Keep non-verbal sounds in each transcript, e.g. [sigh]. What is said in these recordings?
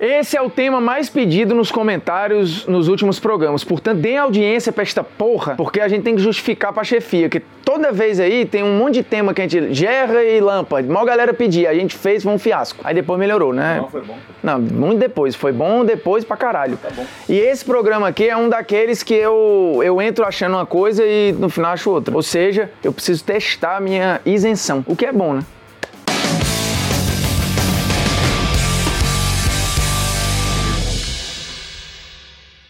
Esse é o tema mais pedido nos comentários nos últimos programas. Portanto, deem audiência pra esta porra, porque a gente tem que justificar pra chefia, que toda vez aí tem um monte de tema que a gente gerra e lampa. Mal galera pedia, a gente fez, foi um fiasco. Aí depois melhorou, né? Não, foi bom. Não, muito depois. Foi bom depois pra caralho. Tá bom. E esse programa aqui é um daqueles que eu, eu entro achando uma coisa e no final acho outra. Ou seja, eu preciso testar a minha isenção. O que é bom, né?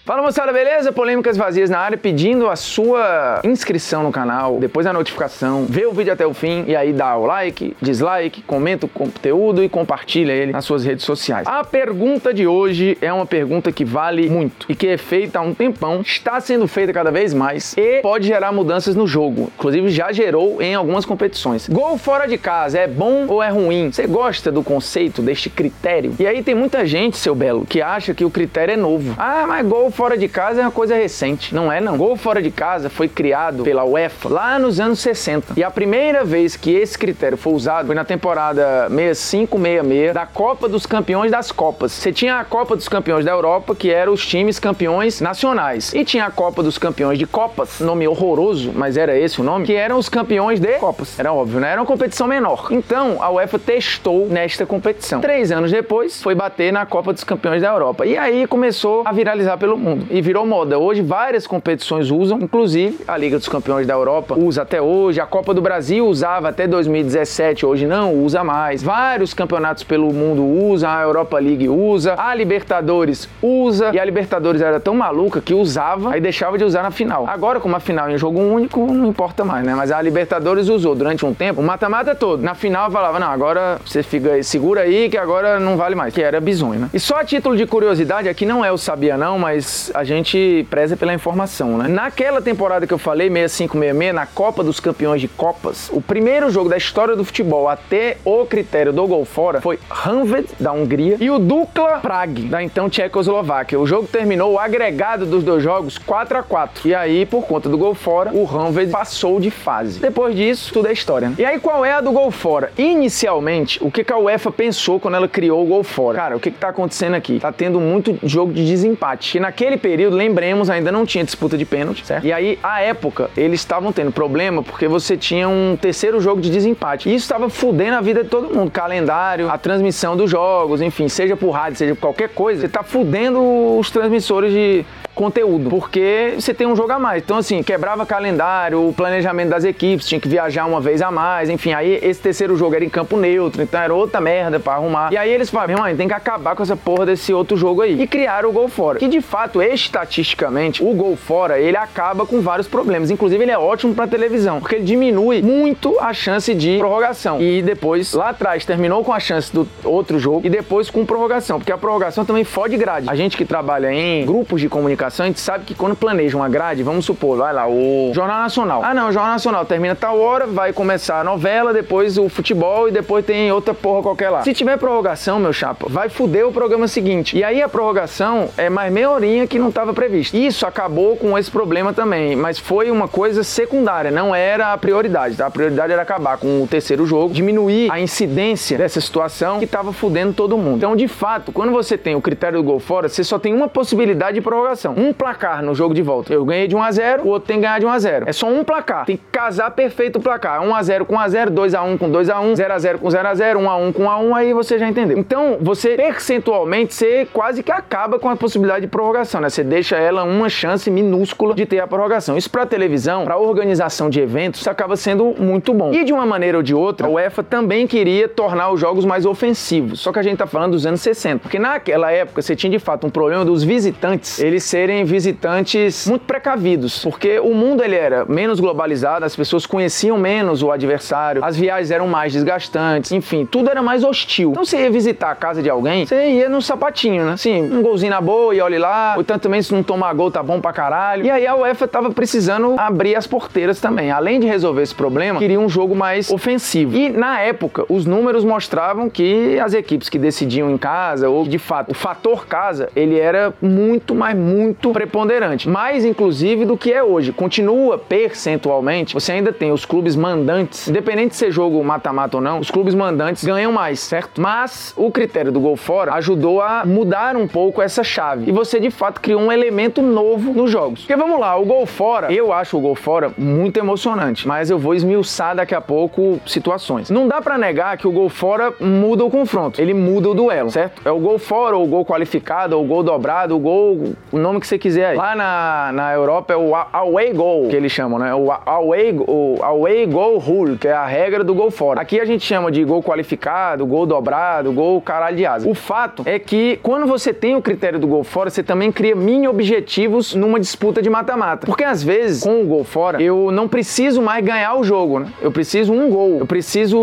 Fala moçada, beleza? Polêmicas vazias na área, pedindo a sua inscrição no canal, depois a notificação, vê o vídeo até o fim e aí dá o like, dislike, comenta o conteúdo e compartilha ele nas suas redes sociais. A pergunta de hoje é uma pergunta que vale muito e que é feita há um tempão, está sendo feita cada vez mais e pode gerar mudanças no jogo. Inclusive já gerou em algumas competições. Gol fora de casa é bom ou é ruim? Você gosta do conceito, deste critério? E aí tem muita gente, seu belo, que acha que o critério é novo. Ah, mas gol fora de casa é uma coisa recente. Não é, não. Gol fora de casa foi criado pela UEFA lá nos anos 60. E a primeira vez que esse critério foi usado foi na temporada 65-66 da Copa dos Campeões das Copas. Você tinha a Copa dos Campeões da Europa, que eram os times campeões nacionais. E tinha a Copa dos Campeões de Copas, nome horroroso, mas era esse o nome, que eram os campeões de Copas. Era óbvio, né? Era uma competição menor. Então, a UEFA testou nesta competição. Três anos depois, foi bater na Copa dos Campeões da Europa. E aí começou a viralizar pelo mundo e virou moda. Hoje várias competições usam, inclusive a Liga dos Campeões da Europa usa até hoje, a Copa do Brasil usava até 2017, hoje não usa mais. Vários campeonatos pelo mundo usam, a Europa League usa, a Libertadores usa, e a Libertadores era tão maluca que usava, aí deixava de usar na final. Agora, como a final é em jogo único, não importa mais, né? Mas a Libertadores usou durante um tempo o mata-mata todo. Na final falava, não, agora você fica segura aí que agora não vale mais, que era bizonho, né? E só a título de curiosidade, aqui não é o sabia não, mas a gente preza pela informação, né? Naquela temporada que eu falei, 65-66, na Copa dos Campeões de Copas, o primeiro jogo da história do futebol até o critério do gol fora foi Hanved, da Hungria, e o Dukla Prague, da então Tchecoslováquia. O jogo terminou o agregado dos dois jogos 4 a 4 E aí, por conta do gol fora, o Hanved passou de fase. Depois disso, tudo é história, né? E aí, qual é a do gol fora? Inicialmente, o que, a UEFA pensou quando ela criou o gol fora? Cara, o que, que tá acontecendo aqui? Tá tendo muito jogo de desempate. Que naquele período, lembremos, ainda não tinha disputa de pênalti, certo? E aí, à época, eles estavam tendo problema porque você tinha um terceiro jogo de desempate. E isso estava fudendo a vida de todo mundo. Calendário, a transmissão dos jogos, enfim, seja por rádio, seja por qualquer coisa, você tá fudendo os transmissores de conteúdo, porque você tem um jogo a mais. Então, assim, quebrava calendário, o planejamento das equipes, tinha que viajar uma vez a mais, enfim, aí esse terceiro jogo era em campo neutro, então era outra merda pra arrumar. E aí eles falaram, irmão, tem que acabar com essa porra desse outro jogo aí. E criaram o gol fora. Que de fato, estatisticamente, o gol fora, ele acaba com vários problemas. Inclusive, ele é ótimo pra televisão, porque ele diminui muito a chance de prorrogação. E depois, lá atrás, terminou com a chance do outro jogo e depois com prorrogação, porque a prorrogação também fode grade. A gente que trabalha em grupos de comunicação, a gente sabe que quando planeja uma grade, vamos supor, vai lá, o Jornal Nacional. Ah, não, o Jornal Nacional termina tal hora, vai começar a novela, depois o futebol e depois tem outra porra qualquer lá. Se tiver prorrogação, meu chapa, vai fuder o programa seguinte. E aí a prorrogação é mais meia horinha que não estava prevista. Isso acabou com esse problema também, mas foi uma coisa secundária, não era a prioridade, tá? A prioridade era acabar com o terceiro jogo, diminuir a incidência dessa situação que estava fudendo todo mundo. Então, de fato, quando você tem o critério do gol fora, você só tem uma possibilidade de prorrogação um placar no jogo de volta. Eu ganhei de 1 a 0, o outro tem que ganhar de 1 a 0. É só um placar. Tem que casar perfeito o placar. 1 a 0 com 1 a 0, 2 a 1 com 2 a 1, 0 a 0 com 0 a 0, 1 a 1 com 1 a 1, aí você já entendeu. Então, você percentualmente você quase que acaba com a possibilidade de prorrogação, né? Você deixa ela uma chance minúscula de ter a prorrogação. Isso para televisão, para organização de eventos, acaba sendo muito bom. E de uma maneira ou de outra, a UEFA também queria tornar os jogos mais ofensivos. Só que a gente tá falando dos anos 60, porque naquela época você tinha de fato um problema dos visitantes, eles serem serem visitantes muito precavidos, porque o mundo ele era menos globalizado, as pessoas conheciam menos o adversário, as viagens eram mais desgastantes, enfim, tudo era mais hostil. Então você ia visitar a casa de alguém, você ia no sapatinho, né? Assim, um golzinho na boa e olhe lá, ou tanto também se não tomar gol tá bom pra caralho. E aí a UEFA tava precisando abrir as porteiras também. Além de resolver esse problema, queria um jogo mais ofensivo. E na época, os números mostravam que as equipes que decidiam em casa, ou de fato, o fator casa, ele era muito, mas muito muito preponderante, mais inclusive do que é hoje. Continua percentualmente, você ainda tem os clubes mandantes, independente de ser jogo mata-mata ou não, os clubes mandantes ganham mais, certo? Mas o critério do gol fora ajudou a mudar um pouco essa chave e você de fato criou um elemento novo nos jogos. Porque vamos lá, o gol fora, eu acho o gol fora muito emocionante, mas eu vou esmiuçar daqui a pouco situações. Não dá para negar que o gol fora muda o confronto, ele muda o duelo, certo? É o gol fora, ou o gol qualificado, ou o gol dobrado, o gol, o nome que você quiser. Lá na, na Europa é o away goal, que eles chamam, né? O away, o away goal rule, que é a regra do gol fora. Aqui a gente chama de gol qualificado, gol dobrado, gol caralho de asa. O fato é que quando você tem o critério do gol fora, você também cria mini objetivos numa disputa de mata-mata. Porque às vezes, com o gol fora, eu não preciso mais ganhar o jogo, né? Eu preciso um gol. Eu preciso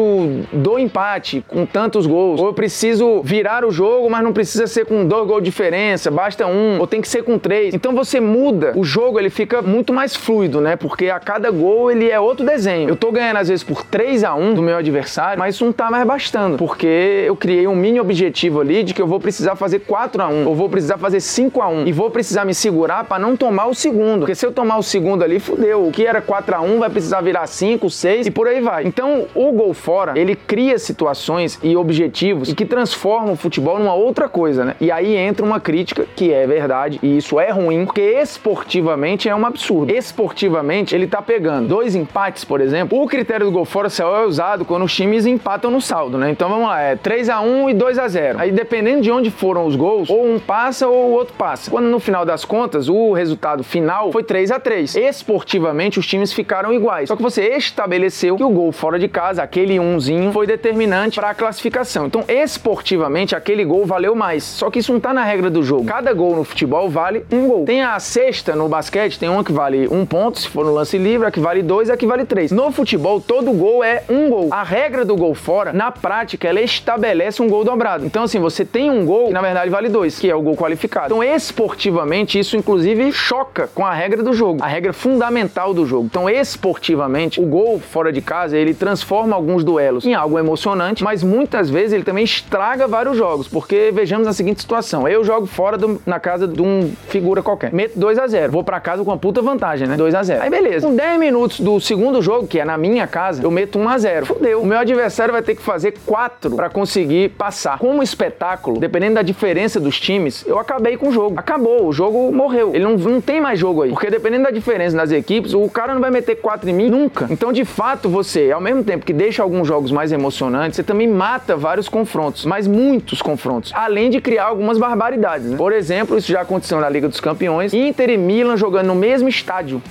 do empate com tantos gols. Ou eu preciso virar o jogo, mas não precisa ser com dois gols de diferença, basta um, ou tem que ser com três. Então você muda, o jogo ele fica muito mais fluido, né? Porque a cada gol ele é outro desenho. Eu tô ganhando às vezes por 3 a 1 do meu adversário, mas isso não tá mais bastando, porque eu criei um mini objetivo ali de que eu vou precisar fazer 4 a 1 ou vou precisar fazer 5 a 1 e vou precisar me segurar para não tomar o segundo. Porque se eu tomar o segundo ali, fudeu. O que era 4 a 1 vai precisar virar 5, 6 e por aí vai. Então, o gol fora, ele cria situações e objetivos e que transformam o futebol numa outra coisa, né? E aí entra uma crítica que é verdade e isso é ruim, porque esportivamente é um absurdo. Esportivamente, ele tá pegando dois empates, por exemplo. O critério do gol fora só é usado quando os times empatam no saldo, né? Então vamos lá, é 3 a 1 e 2 a 0. Aí dependendo de onde foram os gols, ou um passa ou o outro passa. Quando no final das contas o resultado final foi 3 a 3. Esportivamente os times ficaram iguais. Só que você estabeleceu que o gol fora de casa, aquele umzinho, foi determinante para a classificação. Então, esportivamente aquele gol valeu mais. Só que isso não tá na regra do jogo. Cada gol no futebol vale um gol. Tem a sexta no basquete, tem uma que vale um ponto, se for no lance livre, a que vale dois, a que vale três. No futebol, todo gol é um gol. A regra do gol fora, na prática, ela estabelece um gol dobrado. Então, assim, você tem um gol que na verdade vale dois, que é o gol qualificado. Então, esportivamente, isso inclusive choca com a regra do jogo, a regra fundamental do jogo. Então, esportivamente, o gol fora de casa ele transforma alguns duelos em algo emocionante, mas muitas vezes ele também estraga vários jogos, porque vejamos a seguinte situação: eu jogo fora do, na casa de um figura qualquer, meto 2 a 0 vou para casa com uma puta vantagem, né? 2 a 0 Aí beleza, com 10 minutos do segundo jogo, que é na minha casa, eu meto 1 a 0 Fudeu, o meu adversário vai ter que fazer 4 para conseguir passar. Como espetáculo, dependendo da diferença dos times, eu acabei com o jogo. Acabou, o jogo morreu. Ele não, não tem mais jogo aí, porque dependendo da diferença das equipes, o cara não vai meter 4 em mim nunca. Então, de fato, você, ao mesmo tempo que deixa alguns jogos mais emocionantes, você também mata vários confrontos, mas muitos confrontos, além de criar algumas barbaridades. Né? Por exemplo, isso já aconteceu na Liga dos Campeões, Inter e Milan jogando no mesmo estádio.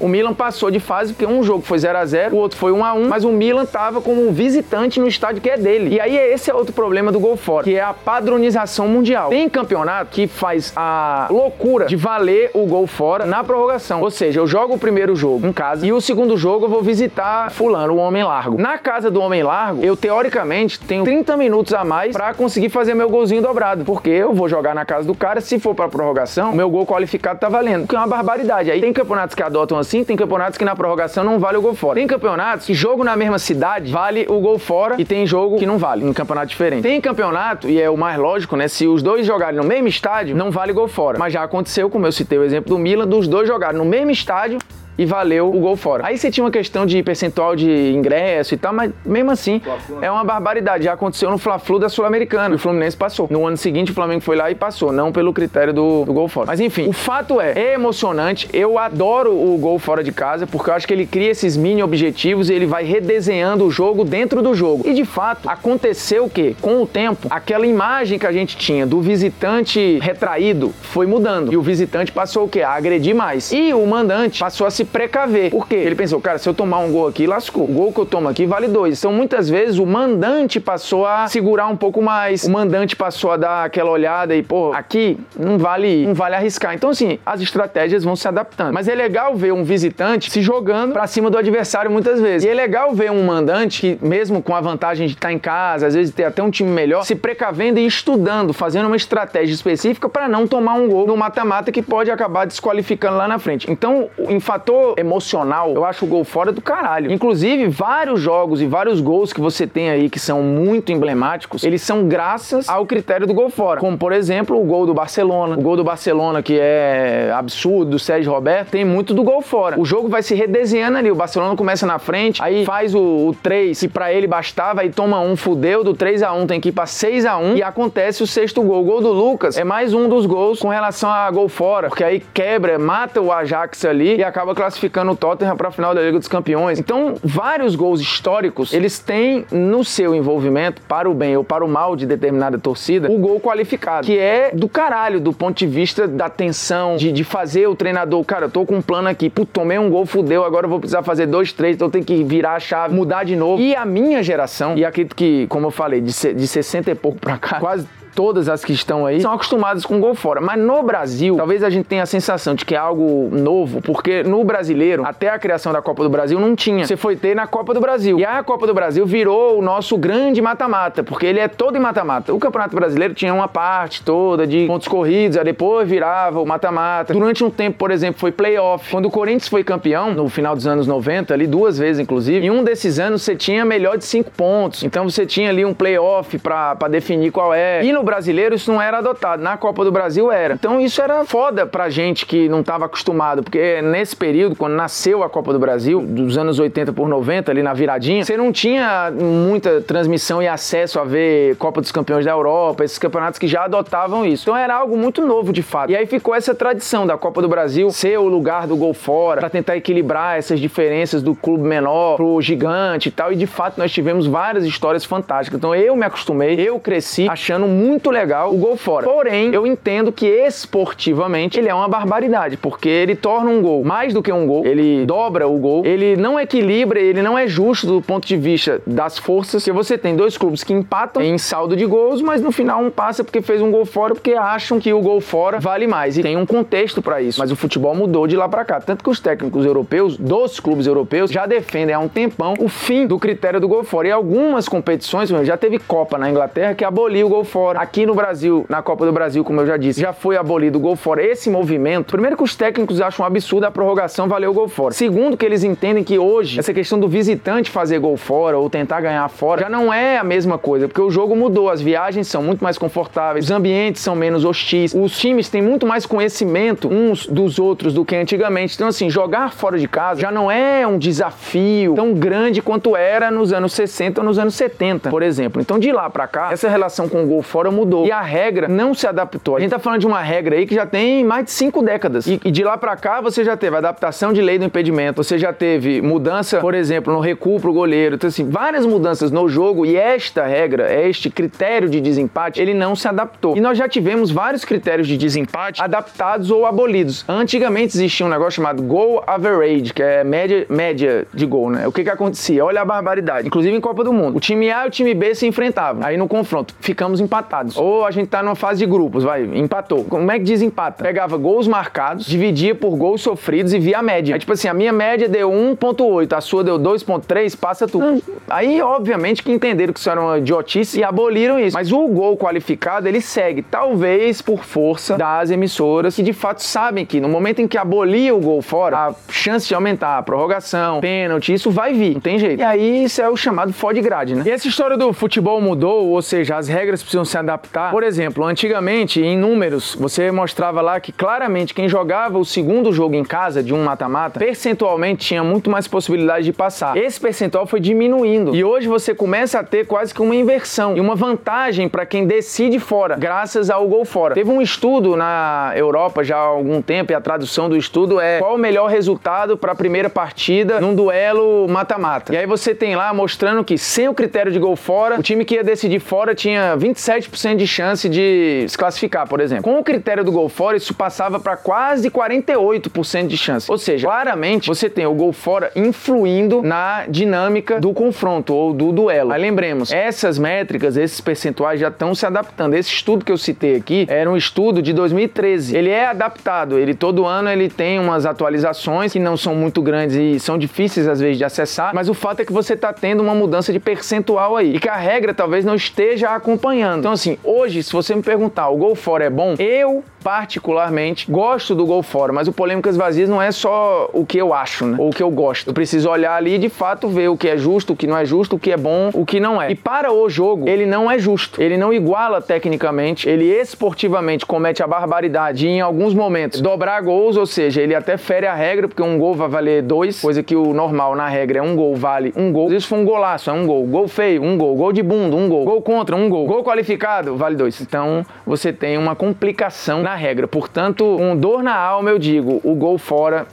O Milan passou de fase porque um jogo foi 0 a 0 o outro foi 1 a 1 mas o Milan estava como visitante no estádio que é dele. E aí esse é outro problema do gol fora, que é a padronização mundial. Tem campeonato que faz a loucura de valer o gol fora na prorrogação. Ou seja, eu jogo o primeiro jogo em casa e o segundo jogo eu vou visitar fulano, o homem largo. Na casa do homem largo, eu teoricamente tenho 30 minutos a mais para conseguir fazer meu golzinho dobrado, porque eu vou jogar na casa do cara, se for para prorrogação, meu gol qualificado tá valendo, que é uma barbaridade. Aí tem campeonatos que adotam assim, tem campeonatos que na prorrogação não vale o gol fora. Tem campeonatos que jogo na mesma cidade vale o gol fora e tem jogo que não vale, em campeonato diferente. Tem campeonato, e é o mais lógico, né? Se os dois jogarem no mesmo estádio, não vale gol fora. Mas já aconteceu, como eu citei o exemplo do Milan, dos dois jogarem no mesmo estádio e valeu o gol fora. Aí você tinha uma questão de percentual de ingresso e tal, mas mesmo assim é uma barbaridade. Já aconteceu no Fla-Flu da Sul-Americana. O Fluminense passou. No ano seguinte o Flamengo foi lá e passou, não pelo critério do, do, gol fora. Mas enfim, o fato é, é emocionante. Eu adoro o gol fora de casa porque eu acho que ele cria esses mini objetivos e ele vai redesenhando o jogo dentro do jogo. E de fato, aconteceu o quê? Com o tempo, aquela imagem que a gente tinha do visitante retraído foi mudando. E o visitante passou o quê? A agredir mais. E o mandante passou a se precaver. Por quê? Ele pensou, cara, se eu tomar um gol aqui, lascou. O gol que eu tomo aqui vale dois. Então, muitas vezes, o mandante passou a segurar um pouco mais. O mandante passou a dar aquela olhada e, pô, aqui não vale, não vale arriscar. Então, assim, as estratégias vão se adaptando. Mas é legal ver um visitante se jogando para cima do adversário muitas vezes. E é legal ver um mandante que, mesmo com a vantagem de estar em casa, às vezes ter até um time melhor, se precavendo e estudando, fazendo uma estratégia específica para não tomar um gol no mata-mata que pode acabar desqualificando lá na frente. Então, em fator fator emocional, eu acho o gol fora do caralho. Inclusive, vários jogos e vários gols que você tem aí que são muito emblemáticos, eles são graças ao critério do gol fora. Como, por exemplo, o gol do Barcelona. O gol do Barcelona, que é absurdo, do Sérgio Roberto, tem muito do gol fora. O jogo vai se redesenhando ali. O Barcelona começa na frente, aí faz o, o 3, que pra ele bastava, aí toma um, fudeu, do 3 a 1 tem que ir pra 6 a 1 e acontece o sexto gol. O gol do Lucas é mais um dos gols com relação a gol fora, porque aí quebra, mata o Ajax ali e acaba classificando o Tottenham pra final da Liga dos Campeões. Então, vários gols históricos, eles têm no seu envolvimento, para o bem ou para o mal de determinada torcida, o gol qualificado, que é do caralho, do ponto de vista da tensão, de, de fazer o treinador, cara, eu tô com um plano aqui, putz, tomei um gol, fudeu, agora eu vou precisar fazer dois, três, então eu tenho que virar a chave, mudar de novo. E a minha geração, e acredito que, como eu falei, de, de 60 e pouco pra cá, [laughs] quase todas as que estão aí são acostumadas com gol fora. Mas no Brasil, talvez a gente tenha a sensação de que é algo novo, porque no brasileiro, até a criação da Copa do Brasil, não tinha. Você foi ter na Copa do Brasil. E a Copa do Brasil virou o nosso grande mata-mata, porque ele é todo em mata-mata. O Campeonato Brasileiro tinha uma parte toda de pontos corridos, aí depois virava o mata-mata. Durante um tempo, por exemplo, foi playoff. Quando o Corinthians foi campeão, no final dos anos 90, ali duas vezes inclusive, em um desses anos você tinha melhor de cinco pontos. Então você tinha ali um playoff para definir qual é. E no brasileiro isso não era adotado. Na Copa do Brasil era. Então isso era foda pra gente que não estava acostumado, porque nesse período, quando nasceu a Copa do Brasil, dos anos 80 por 90, ali na viradinha, você não tinha muita transmissão e acesso a ver Copa dos Campeões da Europa, esses campeonatos que já adotavam isso. Então era algo muito novo de fato. E aí ficou essa tradição da Copa do Brasil ser o lugar do gol fora, para tentar equilibrar essas diferenças do clube menor pro gigante e tal. E de fato nós tivemos várias histórias fantásticas. Então eu me acostumei, eu cresci achando muito muito legal o gol fora. Porém, eu entendo que esportivamente ele é uma barbaridade, porque ele torna um gol mais do que um gol, ele dobra o gol, ele não equilibra, ele não é justo do ponto de vista das forças, que você tem dois clubes que empatam em saldo de gols, mas no final um passa porque fez um gol fora porque acham que o gol fora vale mais. E tem um contexto para isso. Mas o futebol mudou de lá para cá, tanto que os técnicos europeus, dos clubes europeus, já defendem há um tempão o fim do critério do gol fora. E algumas competições, já teve Copa na Inglaterra que aboliu o gol fora. Aqui no Brasil, na Copa do Brasil, como eu já disse, já foi abolido o gol fora. Esse movimento, primeiro que os técnicos acham um absurdo a prorrogação valer o gol fora. Segundo que eles entendem que hoje essa questão do visitante fazer gol fora ou tentar ganhar fora já não é a mesma coisa, porque o jogo mudou, as viagens são muito mais confortáveis, os ambientes são menos hostis, os times têm muito mais conhecimento uns dos outros do que antigamente. Então assim, jogar fora de casa já não é um desafio tão grande quanto era nos anos 60 ou nos anos 70, por exemplo. Então de lá para cá, essa relação com o gol fora mudou. E a regra não se adaptou. A gente tá falando de uma regra aí que já tem mais de cinco décadas. E, e de lá para cá você já teve adaptação de lei do impedimento, você já teve mudança, por exemplo, no recuo pro goleiro. Então, assim, várias mudanças no jogo e esta regra, este critério de desempate, ele não se adaptou. E nós já tivemos vários critérios de desempate adaptados ou abolidos. Antigamente existia um negócio chamado goal average, que é média, média de gol, né? O que que acontecia? Olha a barbaridade. Inclusive em Copa do Mundo. O time A e o time B se enfrentavam. Aí no confronto, ficamos empatados. Ou a gente tá numa fase de grupos, vai, empatou. Como é que desempata? Pegava gols marcados, dividia por gols sofridos e via a média. Aí, tipo assim, a minha média deu 1.8, a sua deu 2.3, passa tudo. Aí, obviamente, que entenderam que isso era uma idiotice e aboliram isso. Mas o gol qualificado, ele segue, talvez por força das emissoras que de fato sabem que no momento em que abolia o gol fora, a chance de aumentar a prorrogação, pênalti, isso vai vir, não tem jeito. E aí, isso é o chamado fode grade, né? E essa história do futebol mudou, ou seja, as regras precisam se adaptar por exemplo, antigamente, em números, você mostrava lá que claramente quem jogava o segundo jogo em casa de um mata-mata, percentualmente tinha muito mais possibilidade de passar. Esse percentual foi diminuindo. E hoje você começa a ter quase que uma inversão e uma vantagem para quem decide fora, graças ao gol fora. Teve um estudo na Europa já há algum tempo e a tradução do estudo é qual o melhor resultado para a primeira partida num duelo mata-mata. E aí você tem lá mostrando que sem o critério de gol fora, o time que ia decidir fora tinha 27% de chance chance de se classificar, por exemplo. Com o critério do gol fora, isso passava para quase 48% de chance. Ou seja, claramente você tem o gol fora influindo na dinâmica do confronto ou do duelo. Mas lembremos, essas métricas, esses percentuais já estão se adaptando. Esse estudo que eu citei aqui era um estudo de 2013. Ele é adaptado, ele todo ano ele tem umas atualizações que não são muito grandes e são difíceis às vezes de acessar, mas o fato é que você está tendo uma mudança de percentual aí e que a regra talvez não esteja acompanhando. Então assim, hoje hoje, se você me perguntar, o gol fora é bom? Eu particularmente, gosto do gol fora, mas o Polêmicas Vazias não é só o que eu acho, né? Ou o que eu gosto. Eu preciso olhar ali e de fato ver o que é justo, o que não é justo, o que é bom, o que não é. E para o jogo, ele não é justo. Ele não iguala tecnicamente, ele esportivamente comete a barbaridade de, em alguns momentos dobrar gols, ou seja, ele até fere a regra, porque um gol vai valer dois, coisa que o normal na regra é um gol vale um gol. Isso foi um golaço, é um gol. Gol feio, um gol. Gol de bunda, um gol. Gol contra, um gol. Gol qualificado, vale dois. Então você tem uma complicação na regra. Portanto, um dor na alma, eu digo, o gol fora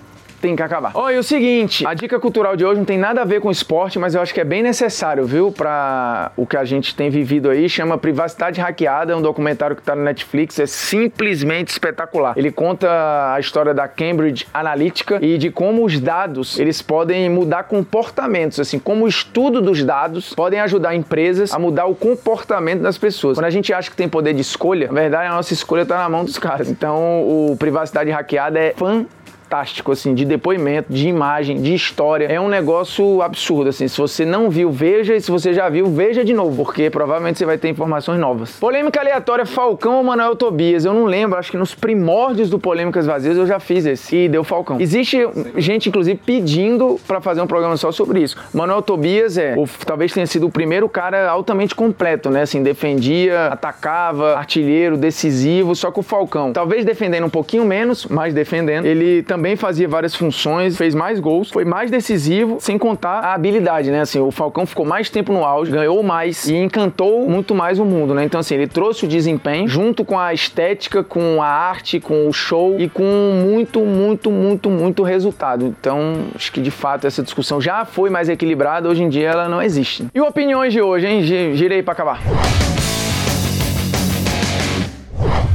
tem que acabar. Olha, o seguinte, a dica cultural de hoje não tem nada a ver com esporte, mas eu acho que é bem necessário, viu, para o que a gente tem vivido aí, chama Privacidade Hackeada, é um documentário que tá no Netflix, é simplesmente espetacular. Ele conta a história da Cambridge Analytica e de como os dados, eles podem mudar comportamentos, assim, como o estudo dos dados podem ajudar empresas a mudar o comportamento das pessoas. Quando a gente acha que tem poder de escolha, na verdade a nossa escolha tá na mão dos caras. Então, o Privacidade Hackeada é fantástico fantástico, assim, de depoimento, de imagem, de história. É um negócio absurdo, assim. Se você não viu, veja. E se você já viu, veja de novo, porque provavelmente você vai ter informações novas. Polêmica aleatória, Falcão ou Manuel Tobias? Eu não lembro, acho que nos primórdios do Polêmicas Vazias eu já fiz esse e deu Falcão. Existe gente, inclusive, pedindo para fazer um programa só sobre isso. Manuel Tobias é, ou, talvez tenha sido o primeiro cara altamente completo, né? Assim, defendia, atacava, artilheiro, decisivo, só que o Falcão, talvez defendendo um pouquinho menos, mas defendendo, ele também também fazia várias funções, fez mais gols, foi mais decisivo, sem contar a habilidade, né? Assim, o Falcão ficou mais tempo no auge, ganhou mais e encantou muito mais o mundo, né? Então, assim, ele trouxe o desempenho junto com a estética, com a arte, com o show e com muito, muito, muito, muito resultado. Então, acho que de fato essa discussão já foi mais equilibrada, hoje em dia ela não existe. E opiniões de hoje, hein? Girei para acabar.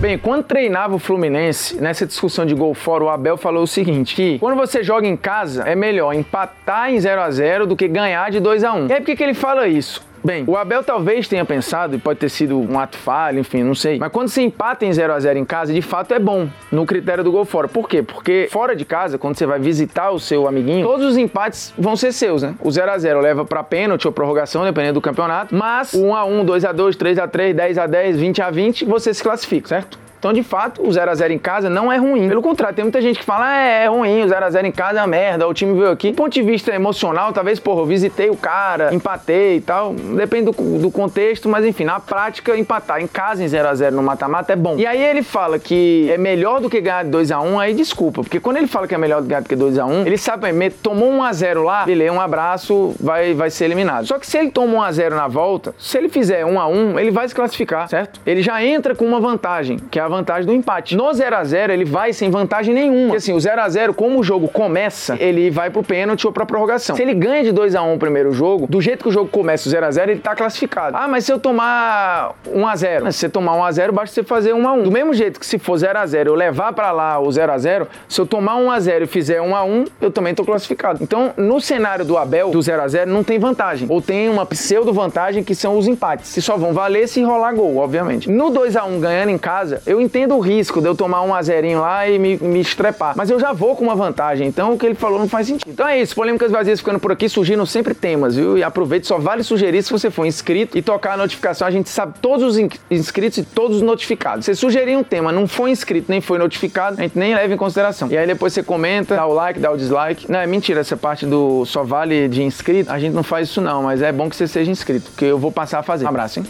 Bem, quando treinava o Fluminense, nessa discussão de gol fora, o Abel falou o seguinte: que quando você joga em casa, é melhor empatar em 0 a 0 do que ganhar de 2 a 1 E aí por que, que ele fala isso? Bem, o Abel talvez tenha pensado, e pode ter sido um ato falho, enfim, não sei. Mas quando você empata em 0 a 0 em casa, de fato é bom no critério do gol fora. Por quê? Porque fora de casa, quando você vai visitar o seu amiguinho, todos os empates vão ser seus, né? O 0 a 0 leva para pênalti ou prorrogação, dependendo do campeonato, mas o 1 a 1, 2 a 2, 3 a 3, 10 a 10, 20 a 20, você se classifica, certo? Então, de fato, o 0x0 em casa não é ruim. Pelo contrário, tem muita gente que fala, é, é ruim, o 0x0 em casa é uma merda, o time veio aqui. Do ponto de vista emocional, talvez, porra, eu visitei o cara, empatei e tal. Depende do, do contexto, mas enfim, na prática, empatar em casa em 0x0 no mata-mata é bom. E aí ele fala que é melhor do que ganhar de 2x1, aí desculpa, porque quando ele fala que é melhor do que ganhar do que 2x1, ele sabe, tomou 1x0 lá, beleza, um abraço, vai, vai ser eliminado. Só que se ele toma 1x0 na volta, se ele fizer 1x1, ele vai se classificar, certo? Ele já entra com uma vantagem, que é a a vantagem do empate. No 0 a 0 ele vai sem vantagem nenhuma. Porque assim, o 0 a 0 como o jogo começa, ele vai pro pênalti ou pra prorrogação. Se ele ganha de 2 a 1 o primeiro jogo, do jeito que o jogo começa o 0 a 0 ele tá classificado. Ah, mas se eu tomar 1 a 0 Se você tomar 1 a 0 basta você fazer 1 a 1 Do mesmo jeito que se for 0 a 0 eu levar para lá o 0 a 0 se eu tomar 1 a 0 e fizer 1 a 1 eu também tô classificado. Então, no cenário do Abel, do 0 a 0 não tem vantagem. Ou tem uma pseudo vantagem que são os empates. Que só vão valer se rolar gol, obviamente. No 2 a 1 ganhando em casa, eu entendo o risco risco de eu tomar um azerinho lá e me, me estrepar. Mas eu já vou com uma vantagem, então o que ele falou não faz sentido. Então é isso, polêmicas vazias ficando por aqui, surgindo sempre temas, viu? E aproveite, só vale sugerir se você for inscrito e tocar a notificação. A gente sabe todos os inscritos e todos os notificados. Você sugerir um tema, não foi inscrito nem foi notificado, a gente nem leva em consideração. E aí depois você comenta, dá o like, dá o dislike. Não, é mentira, essa parte do só vale de inscrito, a gente não faz isso não, mas é bom que você seja inscrito, porque eu vou passar a fazer. Um abraço, hein?